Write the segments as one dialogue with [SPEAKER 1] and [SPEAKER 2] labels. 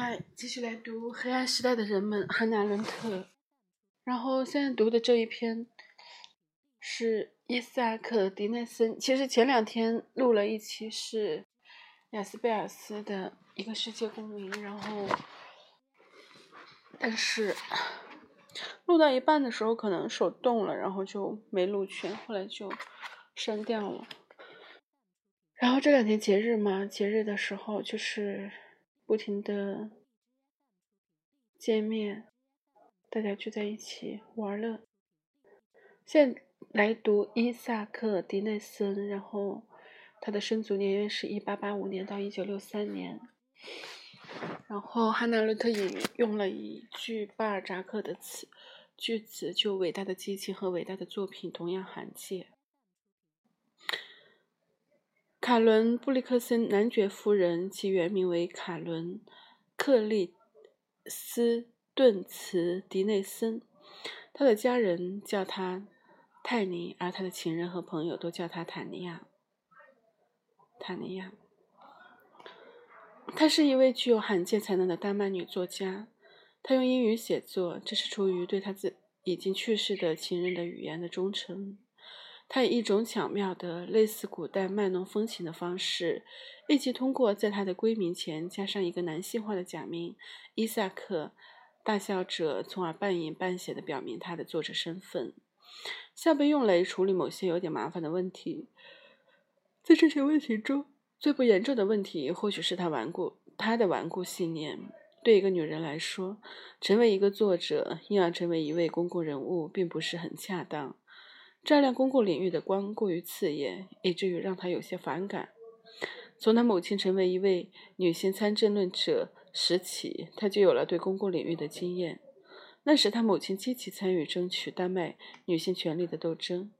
[SPEAKER 1] 嗨，继续来读《黑暗时代的人们》汉娜·伦特。然后现在读的这一篇是伊萨克·迪奈森。其实前两天录了一期是雅斯贝尔斯的一个世界公民，然后但是录到一半的时候可能手动了，然后就没录全，后来就删掉了。然后这两天节日嘛，节日的时候就是。不停的见面，大家聚在一起玩乐。现来读伊萨克·迪内森，然后他的生卒年月是一八八五年到一九六三年。然后汉娜·伦特引用了一句巴尔扎克的词句子，就伟大的激情和伟大的作品同样罕见。卡伦·布里克森男爵夫人，其原名为卡伦·克利斯顿茨·迪内森。他的家人叫他泰尼，而他的情人和朋友都叫他塔尼亚。塔尼亚。她是一位具有罕见才能的丹麦女作家。她用英语写作，这是出于对她自已经去世的情人的语言的忠诚。他以一种巧妙的、类似古代卖弄风情的方式，立即通过在他的闺名前加上一个男性化的假名伊萨克·大笑者，从而半隐半显地表明他的作者身份。笑被用来处理某些有点麻烦的问题。在这些问题中，最不严重的问题或许是他顽固他的顽固信念。对一个女人来说，成为一个作者，因而成为一位公共人物，并不是很恰当。照亮公共领域的光过于刺眼，以至于让他有些反感。从他母亲成为一位女性参政论者时起，他就有了对公共领域的经验。那时，他母亲积极参与争取丹麦女性权利的斗争，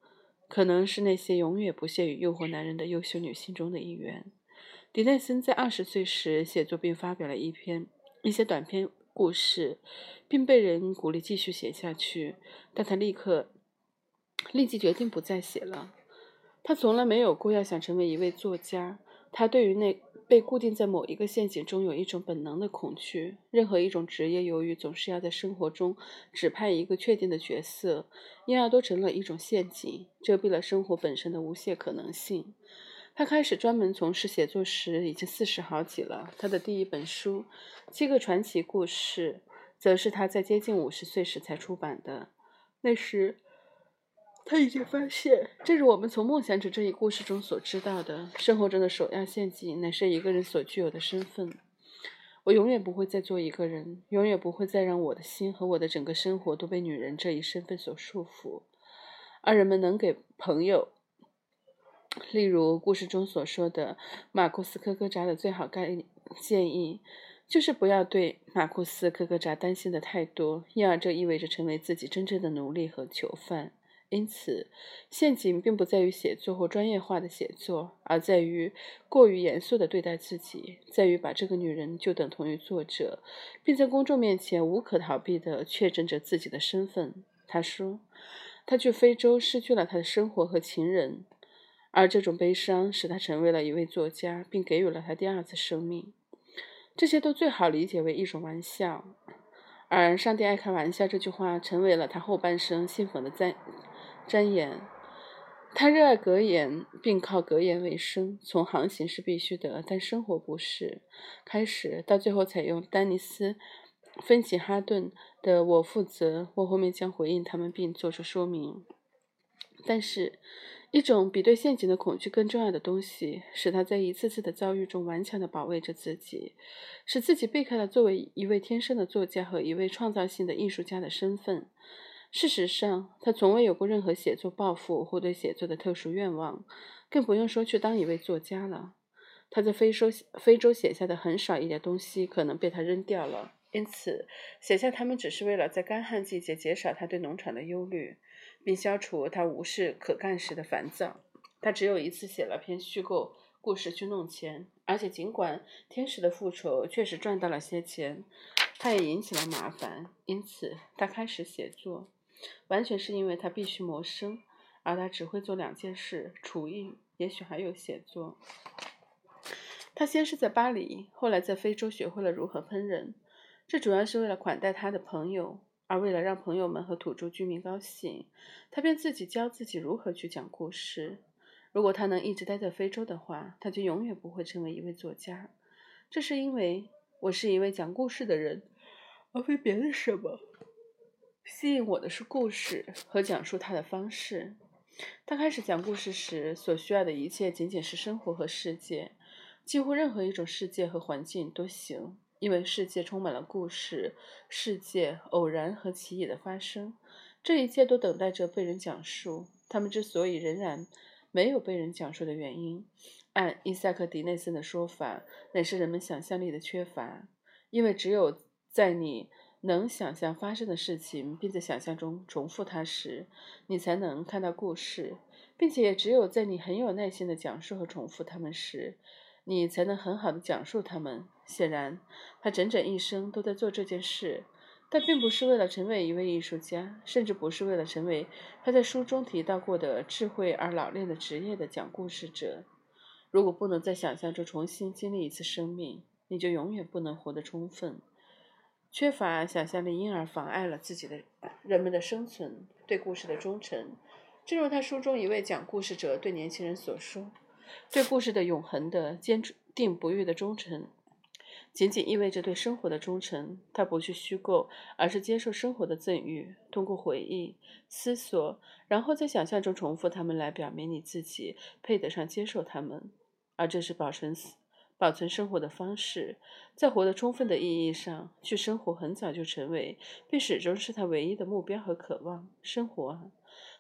[SPEAKER 1] 可能是那些永远不屑于诱惑男人的优秀女性中的一员。迪奈森在二十岁时写作并发表了一篇一些短篇故事，并被人鼓励继续写下去，但他立刻。立即决定不再写了。他从来没有过要想成为一位作家。他对于那被固定在某一个陷阱中有一种本能的恐惧。任何一种职业，由于总是要在生活中指派一个确定的角色，因而都成了一种陷阱，遮蔽了生活本身的无限可能性。他开始专门从事写作时已经四十好几了。他的第一本书《七个传奇故事》则是他在接近五十岁时才出版的。那时。他已经发现，正如我们从《梦想者》这一故事中所知道的，生活中的首要陷阱乃是一个人所具有的身份。我永远不会再做一个人，永远不会再让我的心和我的整个生活都被女人这一身份所束缚。而人们能给朋友，例如故事中所说的马库斯·科科扎的最好概建议，就是不要对马库斯·科科扎担心的太多，因而这意味着成为自己真正的奴隶和囚犯。因此，陷阱并不在于写作或专业化的写作，而在于过于严肃地对待自己，在于把这个女人就等同于作者，并在公众面前无可逃避地确证着自己的身份。他说：“他去非洲失去了他的生活和情人，而这种悲伤使他成为了一位作家，并给予了他第二次生命。这些都最好理解为一种玩笑，而‘上帝爱开玩笑’这句话成为了他后半生信奉的赞。”箴言，他热爱格言，并靠格言为生。从航行是必须的，但生活不是。开始到最后，采用丹尼斯·芬奇哈顿的“我负责”，我后面将回应他们并做出说明。但是，一种比对陷阱的恐惧更重要的东西，使他在一次次的遭遇中顽强地保卫着自己，使自己避开了作为一位天生的作家和一位创造性的艺术家的身份。事实上，他从未有过任何写作抱负或对写作的特殊愿望，更不用说去当一位作家了。他在非洲非洲写下的很少一点东西可能被他扔掉了，因此写下他们只是为了在干旱季节减少他对农场的忧虑，并消除他无事可干时的烦躁。他只有一次写了篇虚构故事去弄钱，而且尽管天使的复仇确实赚到了些钱，他也引起了麻烦，因此他开始写作。完全是因为他必须谋生，而他只会做两件事：厨艺，也许还有写作。他先是在巴黎，后来在非洲学会了如何烹饪，这主要是为了款待他的朋友。而为了让朋友们和土著居民高兴，他便自己教自己如何去讲故事。如果他能一直待在非洲的话，他就永远不会成为一位作家。这是因为我是一位讲故事的人，而非别的什么。吸引我的是故事和讲述它的方式。他开始讲故事时，所需要的一切仅仅是生活和世界，几乎任何一种世界和环境都行。因为世界充满了故事，世界偶然和奇异的发生，这一切都等待着被人讲述。他们之所以仍然没有被人讲述的原因，按伊萨克·迪内森的说法，乃是人们想象力的缺乏。因为只有在你能想象发生的事情，并在想象中重复它时，你才能看到故事，并且也只有在你很有耐心地讲述和重复它们时，你才能很好的讲述它们。显然，他整整一生都在做这件事，但并不是为了成为一位艺术家，甚至不是为了成为他在书中提到过的智慧而老练的职业的讲故事者。如果不能在想象中重新经历一次生命，你就永远不能活得充分。缺乏想象力，因而妨碍了自己的人们的生存，对故事的忠诚。正如他书中一位讲故事者对年轻人所说。对故事的永恒的坚定不渝的忠诚，仅仅意味着对生活的忠诚。他不去虚构，而是接受生活的赠予，通过回忆、思索，然后在想象中重复它们，来表明你自己配得上接受它们。而这是保存保存生活的方式。在活得充分的意义上，去生活很早就成为，并始终是他唯一的目标和渴望。生活啊！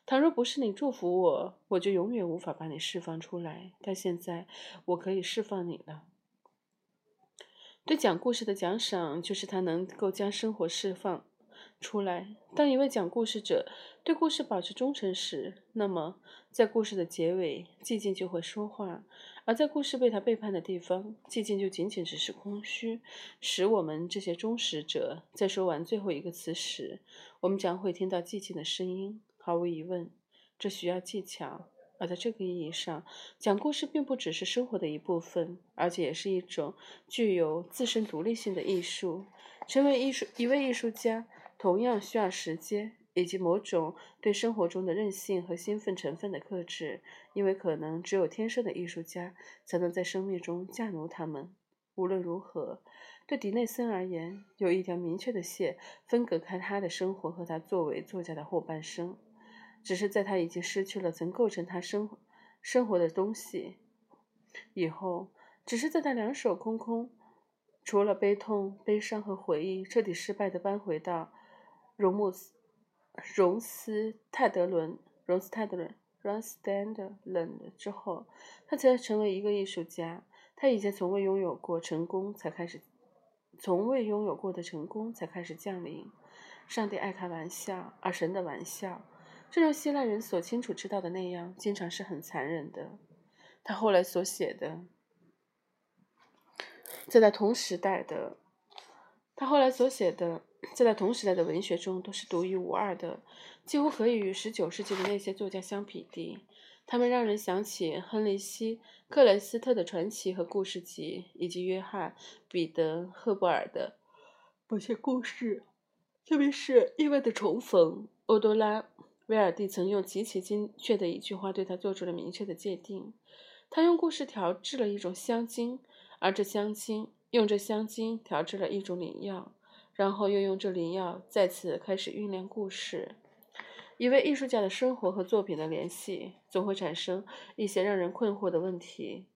[SPEAKER 1] 倘若不是你祝福我，我就永远无法把你释放出来。但现在我可以释放你了。对讲故事的奖赏，就是他能够将生活释放出来。当一位讲故事者对故事保持忠诚时，那么在故事的结尾，寂静就会说话；而在故事被他背叛的地方，寂静就仅仅只是空虚，使我们这些忠实者在说完最后一个词时，我们将会听到寂静的声音。毫无疑问，这需要技巧。而在这个意义上，讲故事并不只是生活的一部分，而且也是一种具有自身独立性的艺术。成为艺术一位艺术家，同样需要时间以及某种对生活中的任性和兴奋成分的克制，因为可能只有天生的艺术家才能在生命中驾驭他们。无论如何，对迪内森而言，有一条明确的线分隔开他的生活和他作为作家的后半生。只是在他已经失去了曾构成他生生活的东西以后，只是在他两手空空，除了悲痛、悲伤和回忆，彻底失败的搬回到荣穆斯荣斯泰德伦荣斯泰德伦 （Ronstadt） 之后，他才成为一个艺术家。他以前从未拥有过成功，才开始从未拥有过的成功才开始降临。上帝爱开玩笑，而神的玩笑。正如希腊人所清楚知道的那样，经常是很残忍的。他后来所写的，在他同时代的，他后来所写的，在他同时代的文学中都是独一无二的，几乎可以与十九世纪的那些作家相匹敌。他们让人想起亨利希·克雷斯特的传奇和故事集，以及约翰·彼得·赫伯尔的某些故事，特别是意外的重逢，欧多拉。威尔蒂曾用极其精确的一句话对他做出了明确的界定：他用故事调制了一种香精，而这香精用这香精调制了一种灵药，然后又用这灵药再次开始酝酿故事。一位艺术家的生活和作品的联系总会产生一些让人困惑的问题。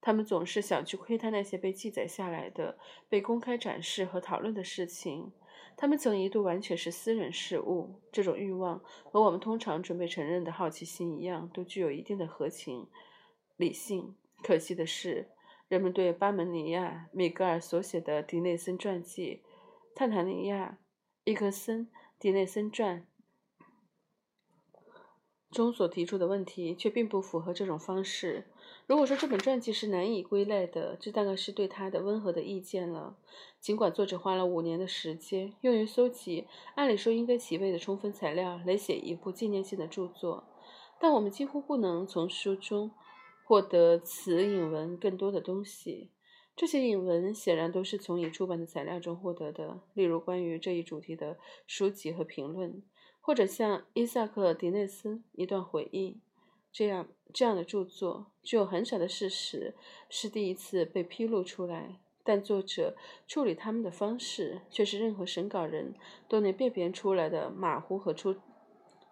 [SPEAKER 1] 他们总是想去窥探那些被记载下来的、被公开展示和讨论的事情。他们曾一度完全是私人事务。这种欲望和我们通常准备承认的好奇心一样，都具有一定的合情理性。可惜的是，人们对巴门尼亚·米格尔所写的迪内森传记《泰坦尼亚·伊克森·迪内森传》中所提出的问题，却并不符合这种方式。如果说这本传记是难以归类的，这大概是对他的温和的意见了。尽管作者花了五年的时间用于搜集按理说应该齐备的充分材料来写一部纪念性的著作，但我们几乎不能从书中获得此引文更多的东西。这些引文显然都是从已出版的材料中获得的，例如关于这一主题的书籍和评论，或者像伊萨克·迪内斯一段回忆这样这样的著作。具有很少的事实是第一次被披露出来，但作者处理他们的方式却是任何审稿人都能辨别出来的马虎和粗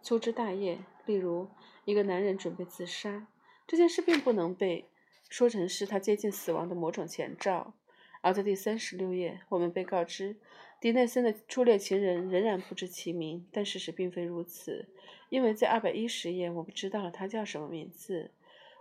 [SPEAKER 1] 粗枝大叶。例如，一个男人准备自杀，这件事并不能被。说成是他接近死亡的某种前兆，而在第三十六页，我们被告知迪内森的初恋情人仍然不知其名，但事实并非如此，因为在二百一十页，我们知道了他叫什么名字。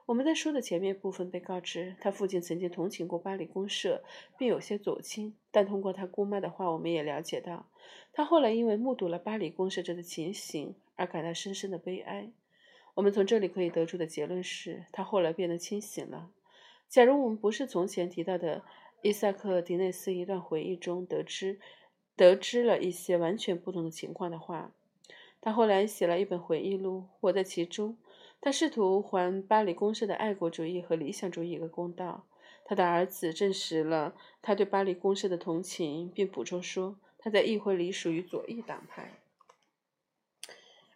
[SPEAKER 1] 我们在书的前面部分被告知，他父亲曾经同情过巴黎公社，并有些左倾，但通过他姑妈的话，我们也了解到，他后来因为目睹了巴黎公社这的情形而感到深深的悲哀。我们从这里可以得出的结论是，他后来变得清醒了。假如我们不是从前提到的伊萨克·迪内斯一段回忆中得知得知了一些完全不同的情况的话，他后来写了一本回忆录，我在其中。他试图还巴黎公社的爱国主义和理想主义一个公道。他的儿子证实了他对巴黎公社的同情，并补充说他在议会里属于左翼党派。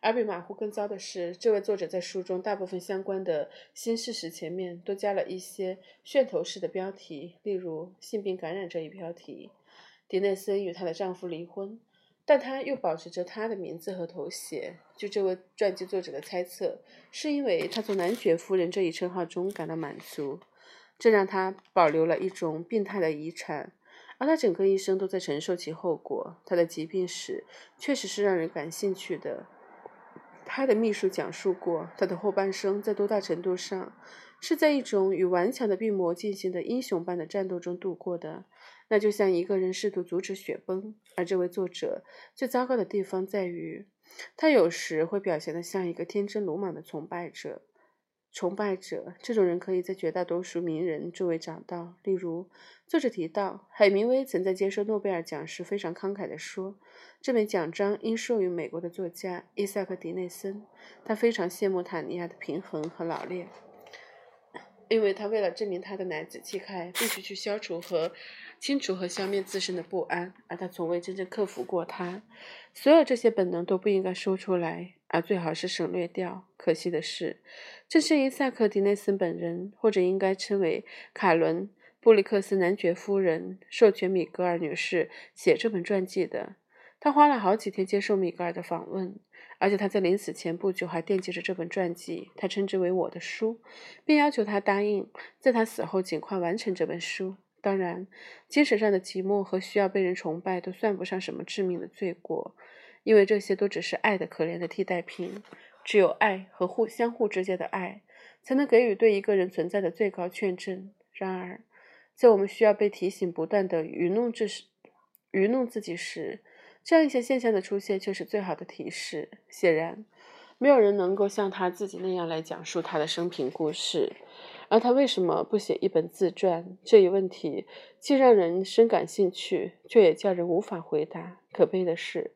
[SPEAKER 1] 而比马虎更糟的是，这位作者在书中大部分相关的新事实前面都加了一些噱头式的标题，例如“性病感染”这一标题。迪内森与她的丈夫离婚，但她又保持着她的名字和头衔。据这位传记作者的猜测，是因为她从男爵夫人这一称号中感到满足，这让她保留了一种病态的遗产，而她整个一生都在承受其后果。她的疾病史确实是让人感兴趣的。他的秘书讲述过，他的后半生在多大程度上是在一种与顽强的病魔进行的英雄般的战斗中度过的。那就像一个人试图阻止雪崩，而这位作者最糟糕的地方在于，他有时会表现得像一个天真鲁莽的崇拜者。崇拜者这种人可以在绝大多数名人周围找到。例如，作者提到，海明威曾在接受诺贝尔奖时非常慷慨地说：“这枚奖章应授予美国的作家伊萨克·迪内森。”他非常羡慕塔尼亚的平衡和老练，因为他为了证明他的男子气概，必须去消除和清除和消灭自身的不安，而他从未真正克服过它。所有这些本能都不应该说出来。而最好是省略掉。可惜的是，正是伊萨克·迪内森本人，或者应该称为卡伦·布里克斯男爵夫人，授权米格尔女士写这本传记的。他花了好几天接受米格尔的访问，而且他在临死前不久还惦记着这本传记。他称之为“我的书”，并要求他答应在他死后尽快完成这本书。当然，精神上的寂寞和需要被人崇拜都算不上什么致命的罪过。因为这些都只是爱的可怜的替代品，只有爱和互相互之间的爱，才能给予对一个人存在的最高确证。然而，在我们需要被提醒不断的愚弄之时，愚弄自己时，这样一些现象的出现却是最好的提示。显然，没有人能够像他自己那样来讲述他的生平故事。而他为什么不写一本自传？这一问题既让人深感兴趣，却也叫人无法回答。可悲的是。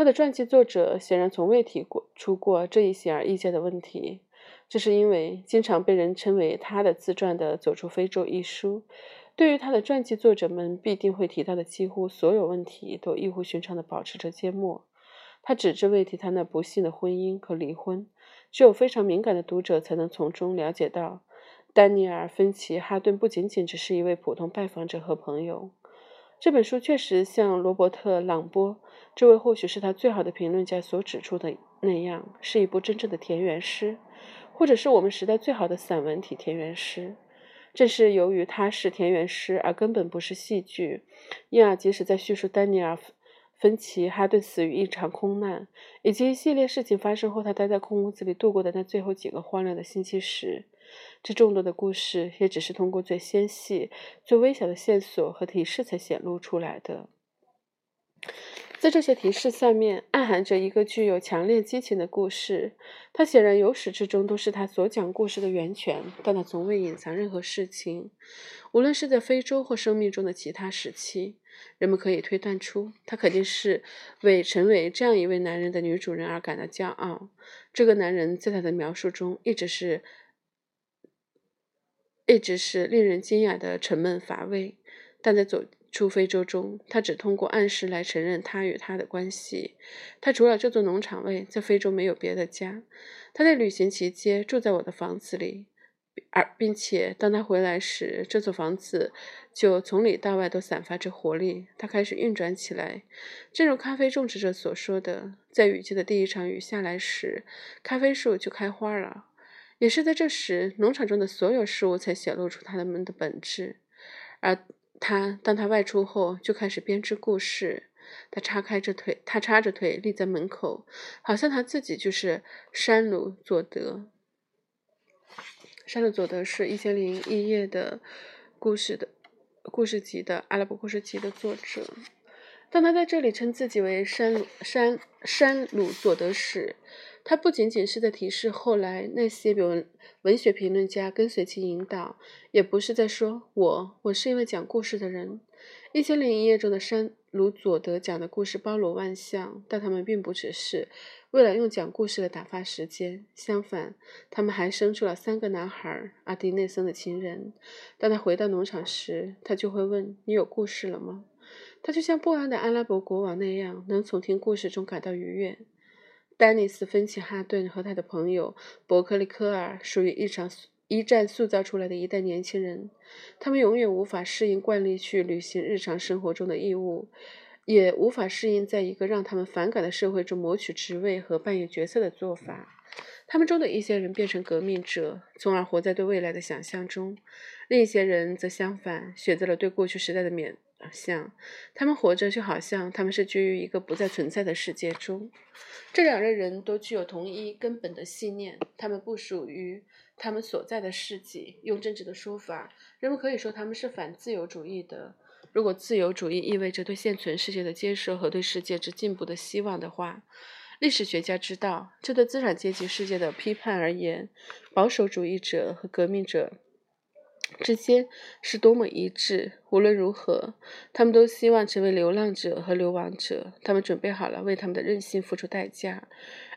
[SPEAKER 1] 他的传记作者显然从未提过出过这一显而易见的问题，这是因为经常被人称为他的自传的《走出非洲》一书，对于他的传记作者们必定会提到的几乎所有问题都异乎寻常地保持着缄默。他只字未提他那不幸的婚姻和离婚，只有非常敏感的读者才能从中了解到，丹尼尔·芬奇·哈顿不仅仅只是一位普通拜访者和朋友。这本书确实像罗伯特·朗波这位或许是他最好的评论家所指出的那样，是一部真正的田园诗，或者是我们时代最好的散文体田园诗。正是由于它是田园诗，而根本不是戏剧，因而即使在叙述丹尼尔·芬奇·哈顿死于一场空难，以及一系列事情发生后他待在空屋子里度过的那最后几个荒凉的星期时，这众多的故事也只是通过最纤细、最微小的线索和提示才显露出来的。在这些提示下面，暗含着一个具有强烈激情的故事。它显然由始至终都是他所讲故事的源泉，但他从未隐藏任何事情。无论是在非洲或生命中的其他时期，人们可以推断出，他肯定是为成为这样一位男人的女主人而感到骄傲。这个男人在他的描述中一直是。一直是令人惊讶的沉闷乏味。但在走出非洲中，他只通过暗示来承认他与他的关系。他除了这座农场外，在非洲没有别的家。他在旅行期间住在我的房子里，而并且当他回来时，这座房子就从里到外都散发着活力。它开始运转起来，正如咖啡种植者所说的：“在雨季的第一场雨下来时，咖啡树就开花了。”也是在这时，农场中的所有事物才显露出他们的本质。而他当他外出后，就开始编织故事。他叉开着腿，他叉着腿立在门口，好像他自己就是山鲁佐德。山鲁佐德是一千零一夜的故事的故事集的阿拉伯故事集的作者。当他在这里称自己为山鲁山山鲁佐德时，他不仅仅是在提示后来那些文文学评论家跟随其引导，也不是在说我我是一位讲故事的人。一千零一夜中的山鲁佐德讲的故事包罗万象，但他们并不只是为了用讲故事来打发时间。相反，他们还生出了三个男孩。阿迪内森的情人，当他回到农场时，他就会问：“你有故事了吗？”他就像不安的阿拉伯国王那样，能从听故事中感到愉悦。丹尼斯·芬奇哈顿和他的朋友伯克利科尔属于一场一战塑造出来的一代年轻人。他们永远无法适应惯例去履行日常生活中的义务，也无法适应在一个让他们反感的社会中谋取职位和扮演角色的做法。他们中的一些人变成革命者，从而活在对未来的想象中；另一些人则相反，选择了对过去时代的缅。像他们活着，就好像他们是居于一个不再存在的世界中。这两类人都具有同一根本的信念，他们不属于他们所在的世纪。用政治的说法，人们可以说他们是反自由主义的。如果自由主义意味着对现存世界的接受和对世界之进步的希望的话，历史学家知道，这对资产阶级世界的批判而言，保守主义者和革命者。之间是多么一致！无论如何，他们都希望成为流浪者和流亡者。他们准备好了为他们的任性付出代价，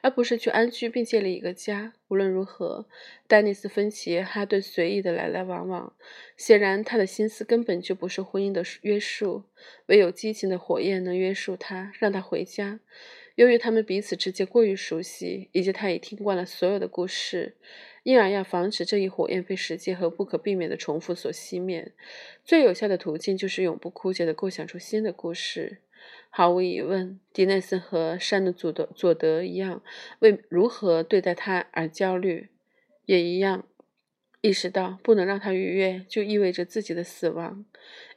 [SPEAKER 1] 而不是去安居并建立一个家。无论如何，丹尼斯·芬奇哈顿随意的来来往往，显然他的心思根本就不受婚姻的约束，唯有激情的火焰能约束他，让他回家。由于他们彼此之间过于熟悉，以及他已听惯了所有的故事。因而要防止这一火焰被时间和不可避免的重复所熄灭，最有效的途径就是永不枯竭地构想出新的故事。毫无疑问，迪内森和山的佐德佐德一样，为如何对待他而焦虑，也一样意识到不能让他愉悦就意味着自己的死亡。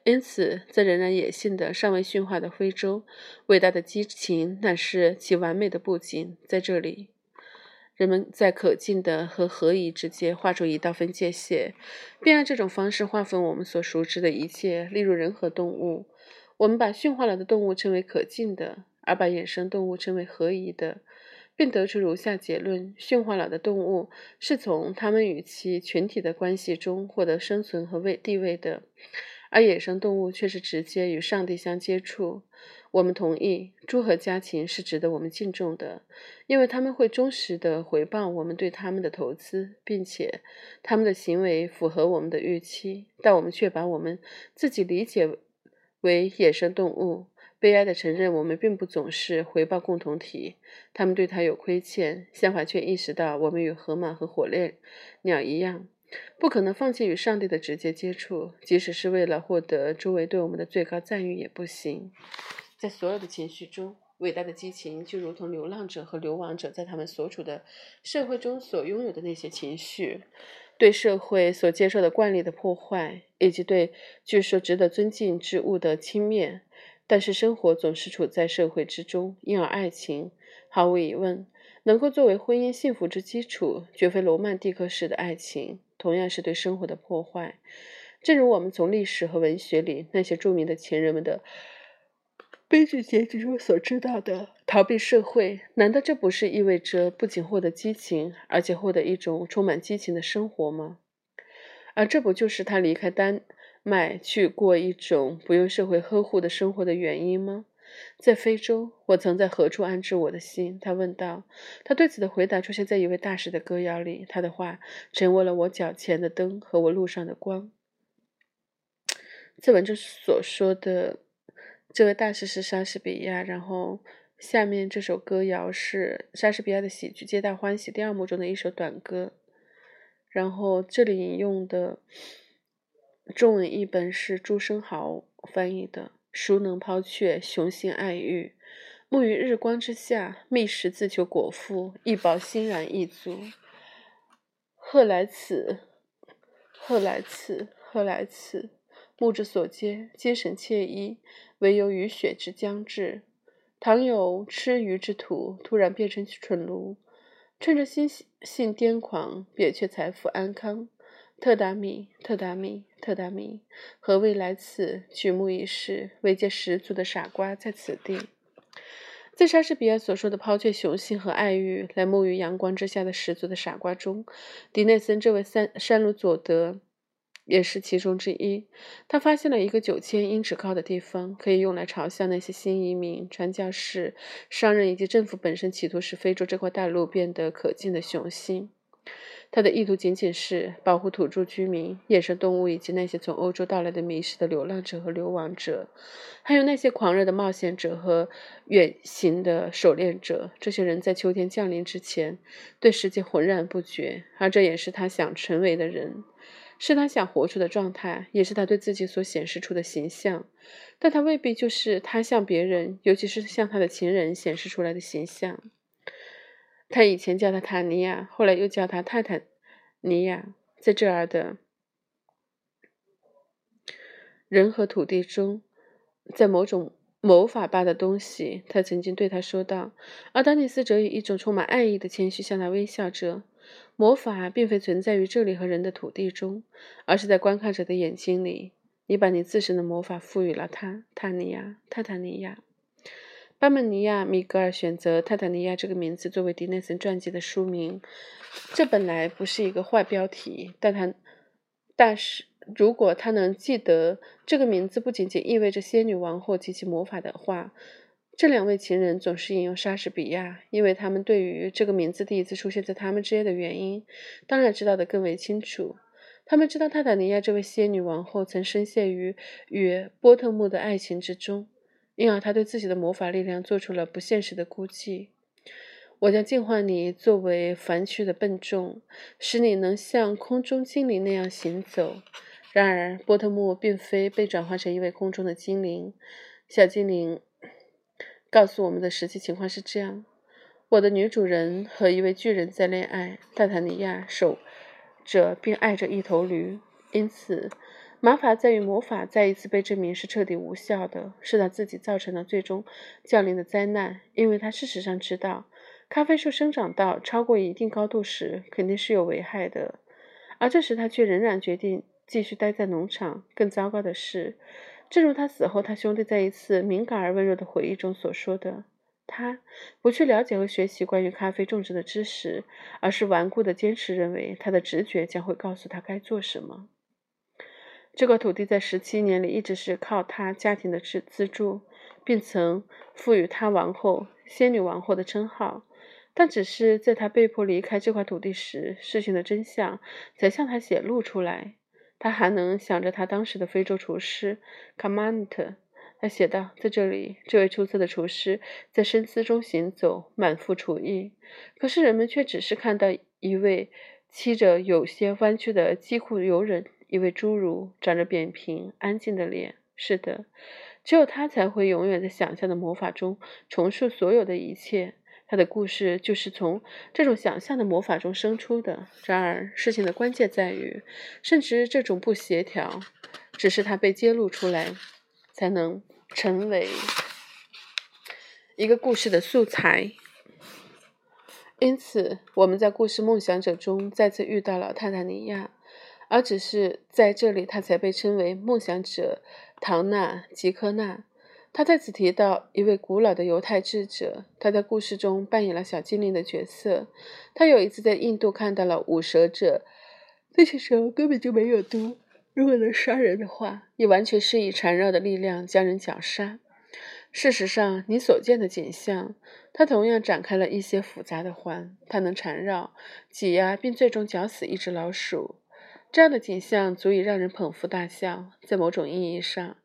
[SPEAKER 1] 因此，在仍然野性的、尚未驯化的非洲，伟大的激情乃是其完美的布景，在这里。人们在可敬的和合宜之间画出一道分界线，并按这种方式划分我们所熟知的一切，例如人和动物。我们把驯化了的动物称为可敬的，而把野生动物称为合宜的，并得出如下结论：驯化了的动物是从它们与其群体的关系中获得生存和位地位的，而野生动物却是直接与上帝相接触。我们同意，猪和家禽是值得我们敬重的，因为他们会忠实地回报我们对他们的投资，并且他们的行为符合我们的预期。但我们却把我们自己理解为野生动物。悲哀地承认，我们并不总是回报共同体，他们对他有亏欠。相反，却意识到我们与河马和火烈鸟一样，不可能放弃与上帝的直接接触，即使是为了获得周围对我们的最高赞誉也不行。在所有的情绪中，伟大的激情就如同流浪者和流亡者在他们所处的社会中所拥有的那些情绪，对社会所接受的惯例的破坏，以及对据说值得尊敬之物的轻蔑。但是生活总是处在社会之中，因而爱情毫无疑问能够作为婚姻幸福之基础，绝非罗曼蒂克式的爱情，同样是对生活的破坏。正如我们从历史和文学里那些著名的情人们的。悲剧结局中所知道的逃避社会，难道这不是意味着不仅获得激情，而且获得一种充满激情的生活吗？而这不就是他离开丹麦去过一种不用社会呵护的生活的原因吗？在非洲，我曾在何处安置我的心？他问道。他对此的回答出现在一位大师的歌谣里。他的话成为了我脚前的灯和我路上的光。这文中所说的这位大师是莎士比亚。然后下面这首歌谣是莎士比亚的喜剧《皆大欢喜》第二幕中的一首短歌。然后这里引用的中文译本是朱生豪翻译的。孰能抛却雄心爱欲，沐于日光之下，觅食自求果腹，一饱欣然一足。贺来此，贺来此，贺来此。目之所接，皆神惬意，唯有雨雪之将至。倘有吃鱼之徒，突然变成蠢奴，趁着心性癫狂，瘪却财富安康。特达米，特达米，特达米，何谓来此？举目一视，唯见十足的傻瓜在此地。在莎士比亚所说的抛却雄心和爱欲来沐浴阳光之下的十足的傻瓜中，迪内森这位山山鲁佐德也是其中之一。他发现了一个九千英尺高的地方，可以用来嘲笑那些新移民、传教士、商人以及政府本身，企图使非洲这块大陆变得可敬的雄心。他的意图仅仅是保护土著居民、野生动物以及那些从欧洲到来的迷失的流浪者和流亡者，还有那些狂热的冒险者和远行的狩猎者。这些人在秋天降临之前对世界浑然不觉，而这也是他想成为的人，是他想活出的状态，也是他对自己所显示出的形象。但他未必就是他向别人，尤其是向他的情人显示出来的形象。他以前叫他塔尼亚，后来又叫他泰坦尼亚。在这儿的人和土地中，在某种魔法吧的东西，他曾经对他说道。而丹尼斯则以一种充满爱意的谦虚向他微笑着。魔法并非存在于这里和人的土地中，而是在观看者的眼睛里。你把你自身的魔法赋予了他，塔尼亚，泰坦尼亚。巴门尼亚·米格尔选择“泰坦尼亚”这个名字作为迪内森传记的书名，这本来不是一个坏标题。但他，但是如果他能记得这个名字不仅仅意味着仙女王后及其魔法的话，这两位情人总是引用莎士比亚，因为他们对于这个名字第一次出现在他们之间的原因，当然知道的更为清楚。他们知道泰坦尼亚这位仙女王后曾深陷于与波特穆的爱情之中。因而，他对自己的魔法力量做出了不现实的估计。我将净化你作为凡躯的笨重，使你能像空中精灵那样行走。然而，波特穆并非被转化成一位空中的精灵。小精灵告诉我们的实际情况是这样：我的女主人和一位巨人在恋爱，泰坦尼亚守着并爱着一头驴，因此。麻烦在于魔法再一次被证明是彻底无效的，是他自己造成的最终降临的灾难，因为他事实上知道，咖啡树生长到超过一定高度时肯定是有危害的，而这时他却仍然决定继续待在农场。更糟糕的是，正如他死后他兄弟在一次敏感而温柔的回忆中所说的，他不去了解和学习关于咖啡种植的知识，而是顽固地坚持认为他的直觉将会告诉他该做什么。这块土地在十七年里一直是靠他家庭的支资助，并曾赋予他王后、仙女王后的称号。但只是在他被迫离开这块土地时，事情的真相才向他显露出来。他还能想着他当时的非洲厨师卡曼特。他写道：“在这里，这位出色的厨师在深思中行走，满腹厨艺。可是人们却只是看到一位漆着有些弯曲的机库游人。”一位侏儒，长着扁平、安静的脸。是的，只有他才会永远在想象的魔法中重塑所有的一切。他的故事就是从这种想象的魔法中生出的。然而，事情的关键在于，甚至这种不协调，只是他被揭露出来，才能成为一个故事的素材。因此，我们在故事《梦想者》中再次遇到了泰坦尼亚。而只是在这里，他才被称为梦想者唐纳吉科纳。他在此提到一位古老的犹太智者，他在故事中扮演了小精灵的角色。他有一次在印度看到了五蛇者，那些蛇根本就没有毒，如果能杀人的话，也完全是以缠绕的力量将人绞杀。事实上，你所见的景象，它同样展开了一些复杂的环，它能缠绕、挤压，并最终绞死一只老鼠。这样的景象足以让人捧腹大笑。在某种意义上，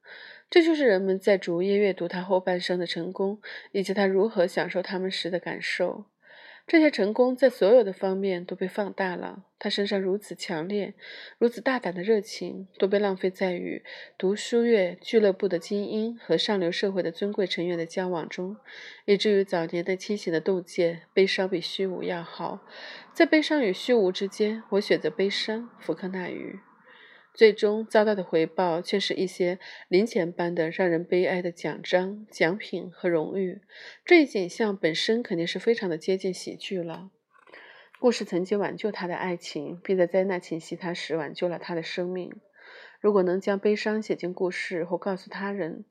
[SPEAKER 1] 这就是人们在逐页阅读他后半生的成功，以及他如何享受他们时的感受。这些成功在所有的方面都被放大了。他身上如此强烈、如此大胆的热情，都被浪费在与读书乐俱乐部的精英和上流社会的尊贵成员的交往中，以至于早年的清醒的斗界，悲伤比虚无要好。在悲伤与虚无之间，我选择悲伤。福克纳语。最终遭到的回报却是一些零钱般的让人悲哀的奖章、奖品和荣誉。这一景象本身肯定是非常的接近喜剧了。故事曾经挽救他的爱情，并在灾难侵袭他时挽救了他的生命。如果能将悲伤写进故事或告诉他人，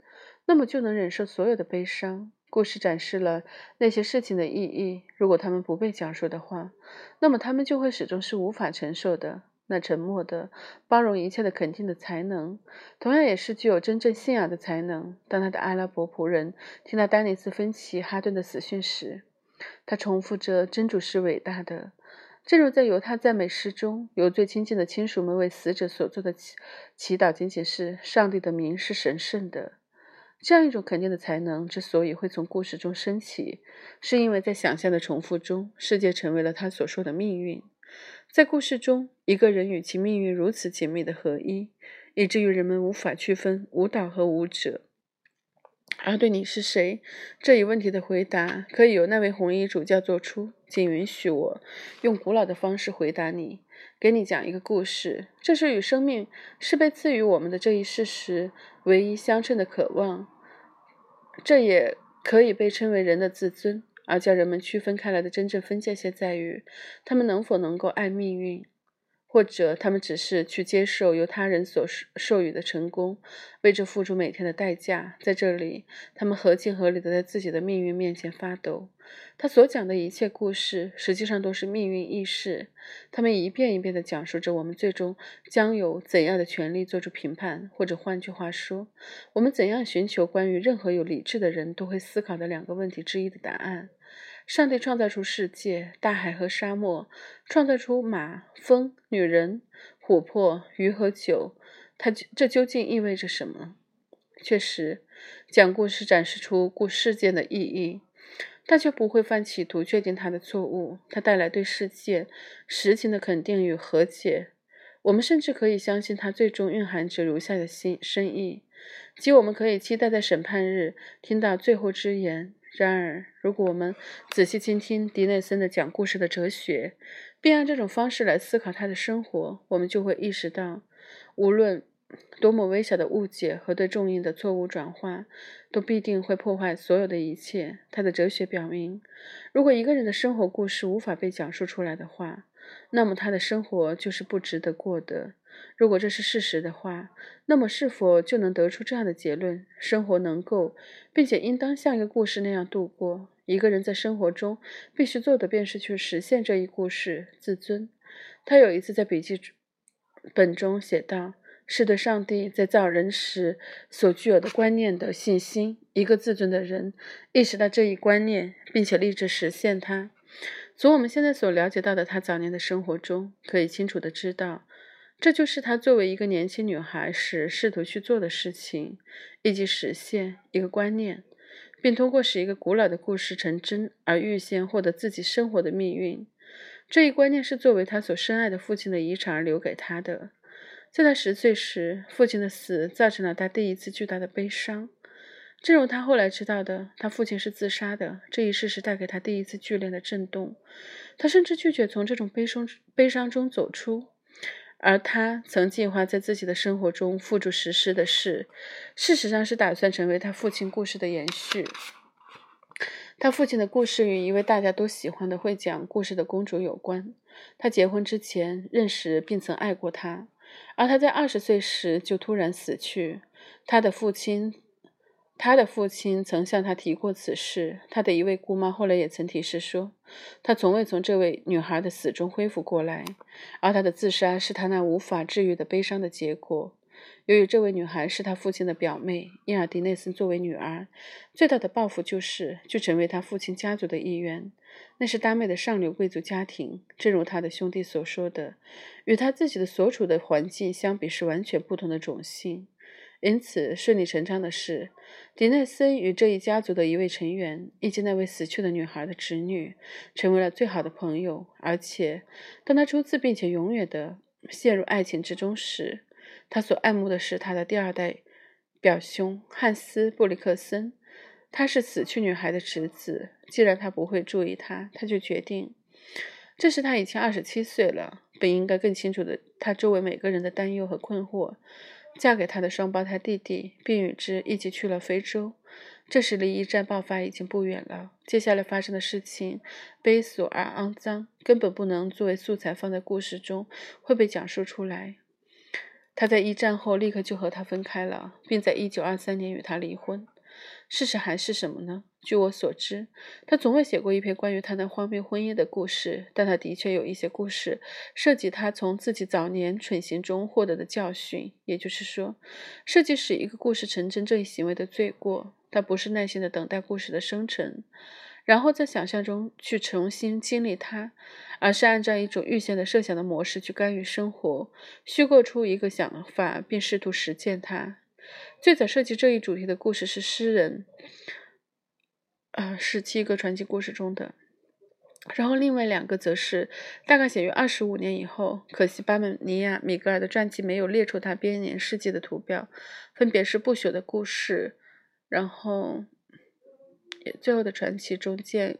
[SPEAKER 1] 那么就能忍受所有的悲伤。故事展示了那些事情的意义。如果他们不被讲述的话，那么他们就会始终是无法承受的。那沉默的、包容一切的、肯定的才能，同样也是具有真正信仰的才能。当他的阿拉伯仆人听到丹尼斯·芬奇·哈顿的死讯时，他重复着：“真主是伟大的。”正如在犹太赞美诗中，由最亲近的亲属们为死者所做的祈祈祷，仅仅是“上帝的名是神圣的”。这样一种肯定的才能之所以会从故事中升起，是因为在想象的重复中，世界成为了他所说的命运。在故事中，一个人与其命运如此紧密的合一，以至于人们无法区分舞蹈和舞者。而对你是谁这一问题的回答，可以由那位红衣主教做出。请允许我用古老的方式回答你，给你讲一个故事。这是与生命是被赐予我们的这一事实唯一相称的渴望。这也可以被称为人的自尊。而将人们区分开来的真正分界线在于，他们能否能够爱命运。或者他们只是去接受由他人所授予的成功，为这付出每天的代价。在这里，他们合情合理的在自己的命运面前发抖。他所讲的一切故事，实际上都是命运意识。他们一遍一遍地讲述着我们最终将有怎样的权利做出评判，或者换句话说，我们怎样寻求关于任何有理智的人都会思考的两个问题之一的答案。上帝创造出世界、大海和沙漠，创造出马、风、女人、琥珀、鱼和酒。它这究竟意味着什么？确实，讲故事展示出故事件的意义，但却不会犯企图确定它的错误。它带来对世界实情的肯定与和解。我们甚至可以相信它最终蕴含着如下的心深意，即我们可以期待在审判日听到最后之言。然而，如果我们仔细倾听迪内森的讲故事的哲学，并按这种方式来思考他的生活，我们就会意识到，无论多么微小的误解和对重音的错误转化，都必定会破坏所有的一切。他的哲学表明，如果一个人的生活故事无法被讲述出来的话，那么他的生活就是不值得过的。如果这是事实的话，那么是否就能得出这样的结论：生活能够，并且应当像一个故事那样度过？一个人在生活中必须做的，便是去实现这一故事。自尊。他有一次在笔记本中写道：“是对上帝在造人时所具有的观念的信心。一个自尊的人意识到这一观念，并且立志实现它。从我们现在所了解到的他早年的生活中，可以清楚的知道。”这就是她作为一个年轻女孩时试图去做的事情，以及实现一个观念，并通过使一个古老的故事成真而预先获得自己生活的命运。这一观念是作为她所深爱的父亲的遗产而留给她的。在她十岁时，父亲的死造成了她第一次巨大的悲伤。正如她后来知道的，她父亲是自杀的这一事实带给她第一次剧烈的震动。她甚至拒绝从这种悲伤悲伤中走出。而他曾计划在自己的生活中付诸实施的事，事实上是打算成为他父亲故事的延续。他父亲的故事与一位大家都喜欢的会讲故事的公主有关。他结婚之前认识并曾爱过她，而他在二十岁时就突然死去。他的父亲。他的父亲曾向他提过此事，他的一位姑妈后来也曾提示说，他从未从这位女孩的死中恢复过来，而他的自杀是他那无法治愈的悲伤的结果。由于这位女孩是他父亲的表妹，因而迪内森作为女儿，最大的报复就是就成为他父亲家族的一员。那是丹麦的上流贵族家庭，正如他的兄弟所说的，与他自己的所处的环境相比是完全不同的种姓。因此，顺理成章的是，迪内森与这一家族的一位成员，以及那位死去的女孩的侄女，成为了最好的朋友。而且，当他初次并且永远的陷入爱情之中时，他所爱慕的是他的第二代表兄汉斯·布里克森。他是死去女孩的侄子。既然他不会注意他，他就决定，这时他已经二十七岁了，本应该更清楚的他周围每个人的担忧和困惑。嫁给他的双胞胎弟弟，并与之一起去了非洲。这时离一战爆发已经不远了。接下来发生的事情悲琐而肮脏，根本不能作为素材放在故事中会被讲述出来。他在一战后立刻就和他分开了，并在一九二三年与他离婚。事实还是什么呢？据我所知，他从未写过一篇关于他那荒谬婚姻的故事，但他的确有一些故事涉及他从自己早年蠢行中获得的教训，也就是说，涉及使一个故事成真这一行为的罪过。他不是耐心的等待故事的生成，然后在想象中去重新经历它，而是按照一种预先的设想的模式去干预生活，虚构出一个想法，并试图实践它。最早涉及这一主题的故事是诗人，呃，是七个传奇故事中的。然后另外两个则是大概写于二十五年以后。可惜巴门尼亚·米格尔的传记没有列出他编年事迹的图标，分别是《不朽的故事》，然后最后的传奇中见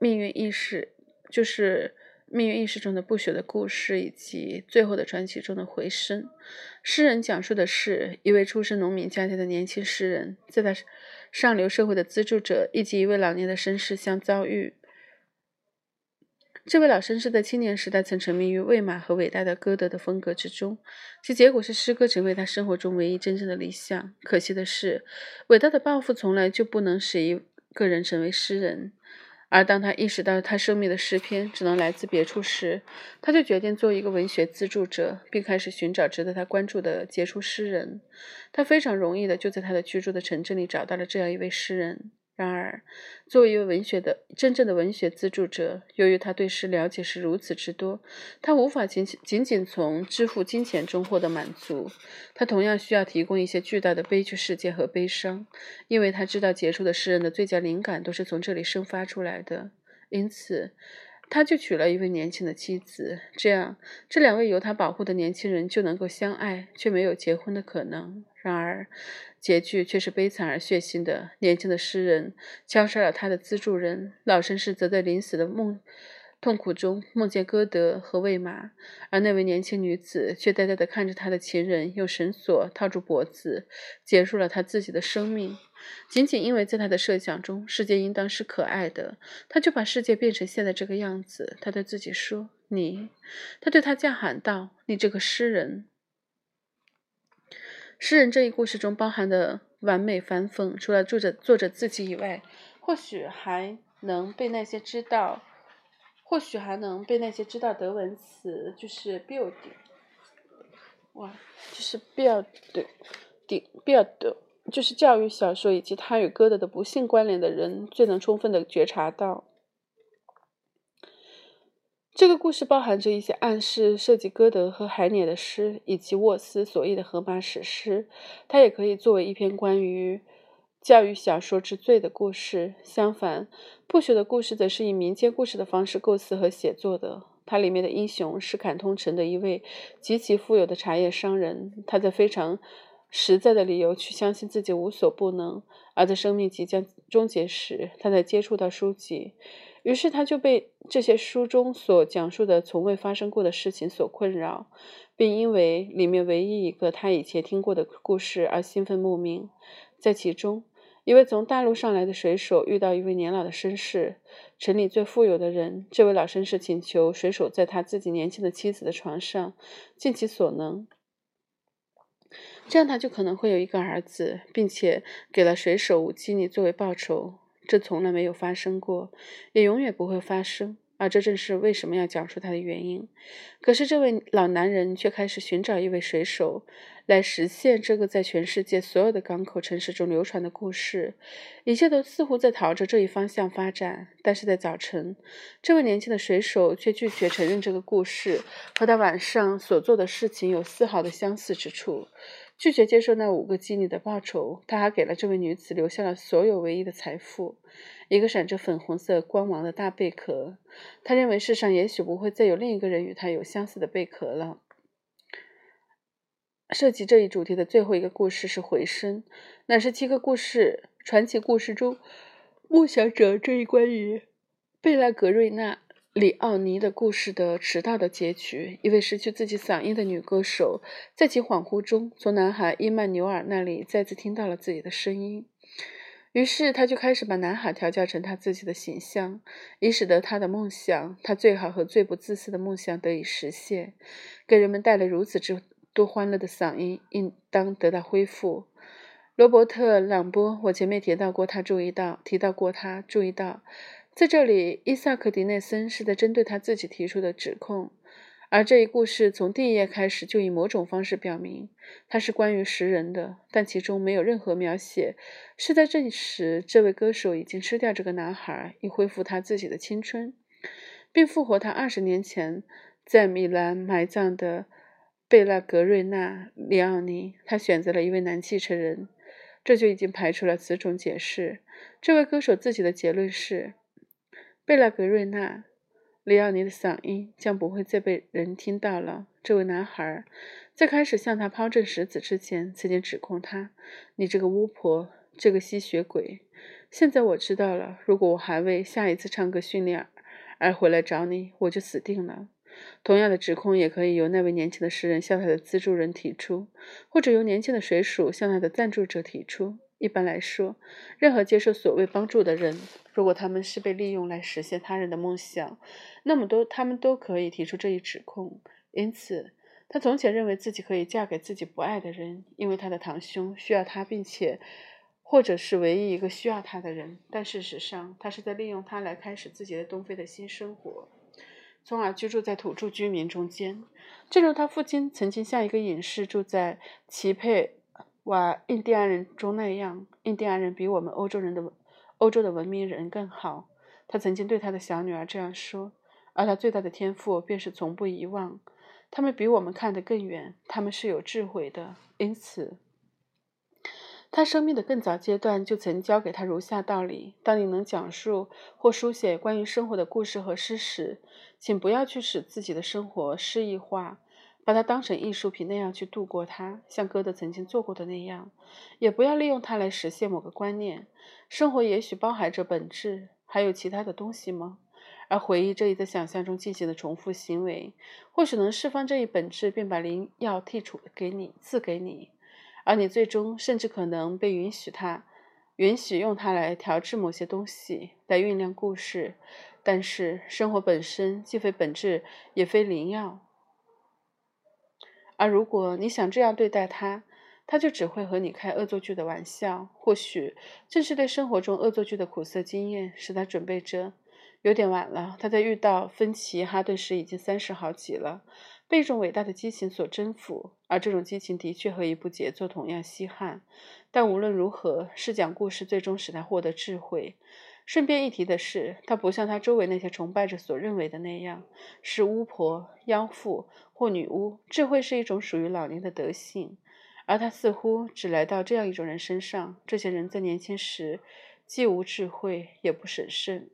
[SPEAKER 1] 命运意识，就是命运意识中的不朽的故事，以及最后的传奇中的回声。诗人讲述的是一位出身农民家庭的年轻诗人，在他上流社会的资助者以及一位老年的绅士相遭遇。这位老绅士在青年时代曾沉迷于魏玛和伟大的歌德的风格之中，其结果是诗歌成为他生活中唯一真正的理想。可惜的是，伟大的抱负从来就不能使一个人成为诗人。而当他意识到他生命的诗篇只能来自别处时，他就决定做一个文学资助者，并开始寻找值得他关注的杰出诗人。他非常容易的就在他的居住的城镇里找到了这样一位诗人。然而，作为一位文学的真正的文学资助者，由于他对诗了解是如此之多，他无法仅仅仅仅从支付金钱中获得满足。他同样需要提供一些巨大的悲剧世界和悲伤，因为他知道杰出的诗人的最佳灵感都是从这里生发出来的。因此，他就娶了一位年轻的妻子，这样这两位由他保护的年轻人就能够相爱，却没有结婚的可能。然而，结局却是悲惨而血腥的。年轻的诗人敲杀了他的资助人，老绅士则在临死的梦痛苦中梦见歌德和魏玛，而那位年轻女子却呆呆地看着她的情人用绳索套住脖子，结束了他自己的生命。仅仅因为在他的设想中，世界应当是可爱的，他就把世界变成现在这个样子。他对自己说：“你。”他对他叫喊道：“你这个诗人。”诗人这一故事中包含的完美反讽，除了作者作者自己以外，或许还能被那些知道，或许还能被那些知道德文词，就是 building，哇，就是 build，顶 build，就是教育小说以及他与歌德的不幸关联的人，最能充分的觉察到。这个故事包含着一些暗示，涉及歌德和海涅的诗，以及沃斯所译的荷马史诗。它也可以作为一篇关于教育小说之最的故事。相反，不朽的故事则是以民间故事的方式构思和写作的。它里面的英雄是坎通城的一位极其富有的茶叶商人，他在非常实在的理由去相信自己无所不能，而在生命即将终结时，他才接触到书籍。于是他就被这些书中所讲述的从未发生过的事情所困扰，并因为里面唯一一个他以前听过的故事而兴奋莫名。在其中，一位从大陆上来的水手遇到一位年老的绅士，城里最富有的人。这位老绅士请求水手在他自己年轻的妻子的床上尽其所能，这样他就可能会有一个儿子，并且给了水手五基尼作为报酬。这从来没有发生过，也永远不会发生，而这正是为什么要讲述他的原因。可是，这位老男人却开始寻找一位水手，来实现这个在全世界所有的港口城市中流传的故事。一切都似乎在朝着这一方向发展。但是在早晨，这位年轻的水手却拒绝承认这个故事和他晚上所做的事情有丝毫的相似之处，拒绝接受那五个妓女的报酬。他还给了这位女子留下了所有唯一的财富。一个闪着粉红色光芒的大贝壳，他认为世上也许不会再有另一个人与他有相似的贝壳了。涉及这一主题的最后一个故事是回声，乃是七个故事传奇故事中梦想者这一关于贝拉格瑞娜·里奥尼的故事的迟到的结局。一位失去自己嗓音的女歌手，在其恍惚中，从男孩伊曼纽尔那里再次听到了自己的声音。于是，他就开始把男孩调教成他自己的形象，以使得他的梦想，他最好和最不自私的梦想得以实现。给人们带来如此之多欢乐的嗓音，应当得到恢复。罗伯特·朗波，我前面提到过，他注意到，提到过他注意到，在这里，伊萨克·迪内森是在针对他自己提出的指控。而这一故事从第一页开始就以某种方式表明，它是关于食人的，但其中没有任何描写是在这时这位歌手已经吃掉这个男孩，以恢复他自己的青春，并复活他二十年前在米兰埋葬的贝拉格瑞娜·里奥尼。他选择了一位男继承人，这就已经排除了此种解释。这位歌手自己的结论是：贝拉格瑞娜。里奥尼的嗓音将不会再被人听到了。这位男孩在开始向他抛掷石子之前，曾经指控他：“你这个巫婆，这个吸血鬼。”现在我知道了。如果我还为下一次唱歌训练而回来找你，我就死定了。同样的指控也可以由那位年轻的诗人向他的资助人提出，或者由年轻的水鼠向他的赞助者提出。一般来说，任何接受所谓帮助的人，如果他们是被利用来实现他人的梦想，那么都他们都可以提出这一指控。因此，他从前认为自己可以嫁给自己不爱的人，因为他的堂兄需要他，并且或者是唯一一个需要他的人。但事实上，他是在利用他来开始自己的东非的新生活，从而居住在土著居民中间，正如他父亲曾经像一个隐士住在齐佩。瓦，印第安人中那样，印第安人比我们欧洲人的欧洲的文明人更好。他曾经对他的小女儿这样说，而他最大的天赋便是从不遗忘。他们比我们看得更远，他们是有智慧的。因此，他生命的更早阶段就曾教给他如下道理：当你能讲述或书写关于生活的故事和诗时，请不要去使自己的生活诗意化。把它当成艺术品那样去度过它，像歌德曾经做过的那样，也不要利用它来实现某个观念。生活也许包含着本质，还有其他的东西吗？而回忆这一在想象中进行的重复行为，或许能释放这一本质，并把灵药剔除给你，赐给你，而你最终甚至可能被允许它，允许用它来调制某些东西，来酝酿故事。但是生活本身既非本质，也非灵药。而如果你想这样对待他，他就只会和你开恶作剧的玩笑。或许正是对生活中恶作剧的苦涩经验，使他准备着。有点晚了，他在遇到芬奇哈顿时已经三十好几了，被一种伟大的激情所征服。而这种激情的确和一部杰作同样稀罕。但无论如何，是讲故事最终使他获得智慧。顺便一提的是，他不像他周围那些崇拜者所认为的那样，是巫婆、妖妇或女巫。智慧是一种属于老年的德性，而他似乎只来到这样一种人身上。这些人在年轻时既无智慧，也不审慎。